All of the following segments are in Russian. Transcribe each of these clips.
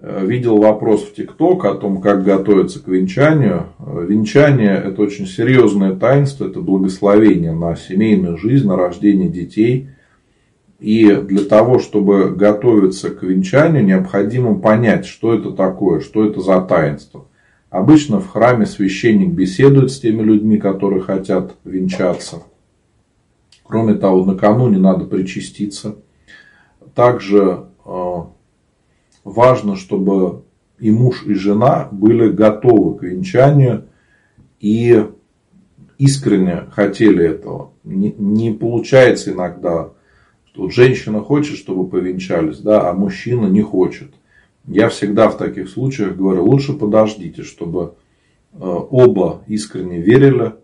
э, видел вопрос в ТикТок о том, как готовиться к венчанию. Венчание – это очень серьезное таинство, это благословение на семейную жизнь, на рождение детей. И для того, чтобы готовиться к венчанию, необходимо понять, что это такое, что это за таинство. Обычно в храме священник беседует с теми людьми, которые хотят венчаться. Кроме того, накануне надо причаститься. Также э, важно, чтобы и муж, и жена были готовы к венчанию и искренне хотели этого. Не, не получается иногда, что вот женщина хочет, чтобы повенчались, да, а мужчина не хочет. Я всегда в таких случаях говорю, лучше подождите, чтобы э, оба искренне верили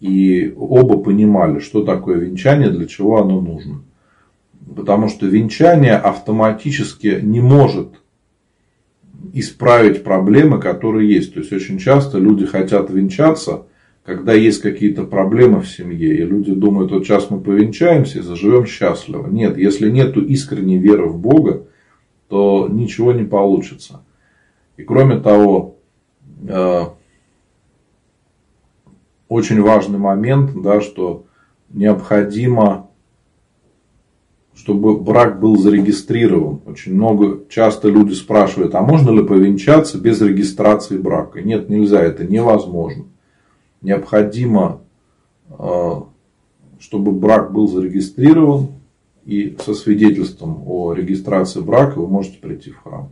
и оба понимали, что такое венчание, для чего оно нужно. Потому что венчание автоматически не может исправить проблемы, которые есть. То есть очень часто люди хотят венчаться, когда есть какие-то проблемы в семье, и люди думают, вот сейчас мы повенчаемся и заживем счастливо. Нет, если нет искренней веры в Бога, то ничего не получится. И кроме того, э, очень важный момент, да, что необходимо, чтобы брак был зарегистрирован. Очень много, часто люди спрашивают, а можно ли повенчаться без регистрации брака? Нет, нельзя, это невозможно. Необходимо, э, чтобы брак был зарегистрирован, и со свидетельством о регистрации брака вы можете прийти в храм.